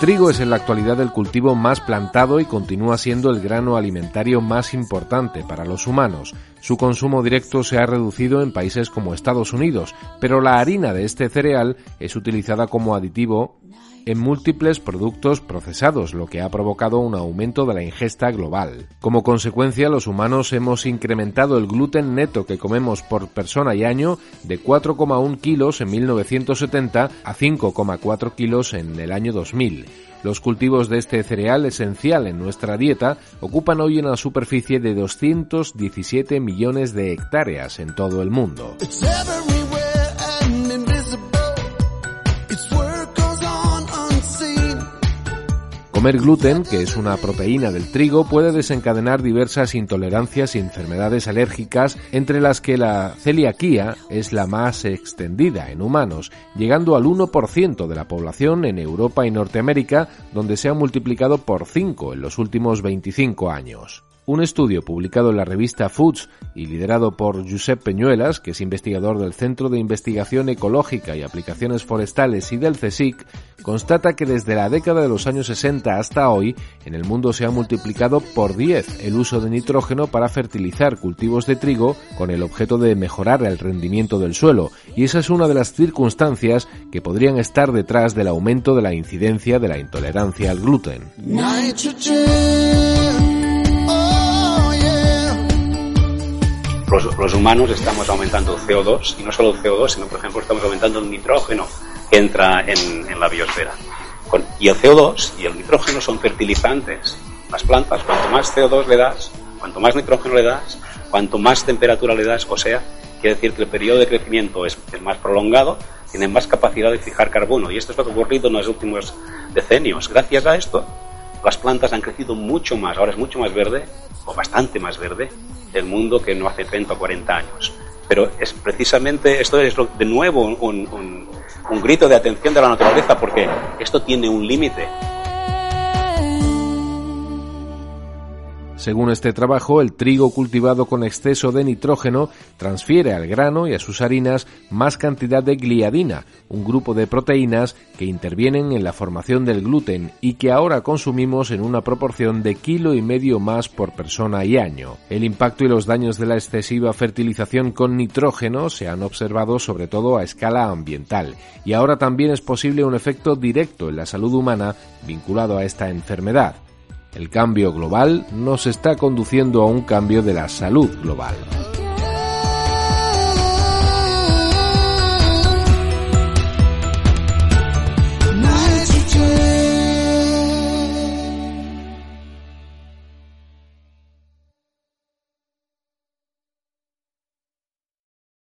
trigo es en la actualidad el cultivo más plantado y continúa siendo el grano alimentario más importante para los humanos. Su consumo directo se ha reducido en países como Estados Unidos, pero la harina de este cereal es utilizada como aditivo en múltiples productos procesados, lo que ha provocado un aumento de la ingesta global. Como consecuencia, los humanos hemos incrementado el gluten neto que comemos por persona y año de 4,1 kilos en 1970 a 5,4 kilos en el año 2000. Los cultivos de este cereal esencial en nuestra dieta ocupan hoy una superficie de 217 millones de hectáreas en todo el mundo. Comer gluten, que es una proteína del trigo, puede desencadenar diversas intolerancias y enfermedades alérgicas, entre las que la celiaquía es la más extendida en humanos, llegando al 1% de la población en Europa y Norteamérica, donde se ha multiplicado por 5 en los últimos 25 años. Un estudio publicado en la revista Foods y liderado por Josep Peñuelas, que es investigador del Centro de Investigación Ecológica y Aplicaciones Forestales y del CSIC, constata que desde la década de los años 60 hasta hoy, en el mundo se ha multiplicado por 10 el uso de nitrógeno para fertilizar cultivos de trigo con el objeto de mejorar el rendimiento del suelo, y esa es una de las circunstancias que podrían estar detrás del aumento de la incidencia de la intolerancia al gluten. Los, humanos estamos aumentando CO2 y no solo CO2, sino por ejemplo estamos aumentando el nitrógeno que entra en, la biosfera. y el CO2 y el nitrógeno son fertilizantes. Las plantas, cuanto más CO2 le das, cuanto más nitrógeno le das, cuanto más temperatura le das, o sea, quiere decir que el periodo de crecimiento es, es más prolongado, tienen más capacidad de fijar carbono. Y esto es lo que ha ocurrido en los últimos decenios. Gracias a esto, las plantas han crecido mucho más, ahora es mucho más verde, o bastante más verde, el mundo que no hace 30 o 40 años. Pero es precisamente, esto es de nuevo un, un grito de atención de la naturaleza, porque esto tiene un límite. Según este trabajo, el trigo cultivado con exceso de nitrógeno transfiere al grano y a sus harinas más cantidad de gliadina, un grupo de proteínas que intervienen en la formación del gluten y que ahora consumimos en una proporción de kilo y medio más por persona y año. El impacto y los daños de la excesiva fertilización con nitrógeno se han observado sobre todo a escala ambiental y ahora también es posible un efecto directo en la salud humana vinculado a esta enfermedad. El cambio global nos está conduciendo a un cambio de la salud global.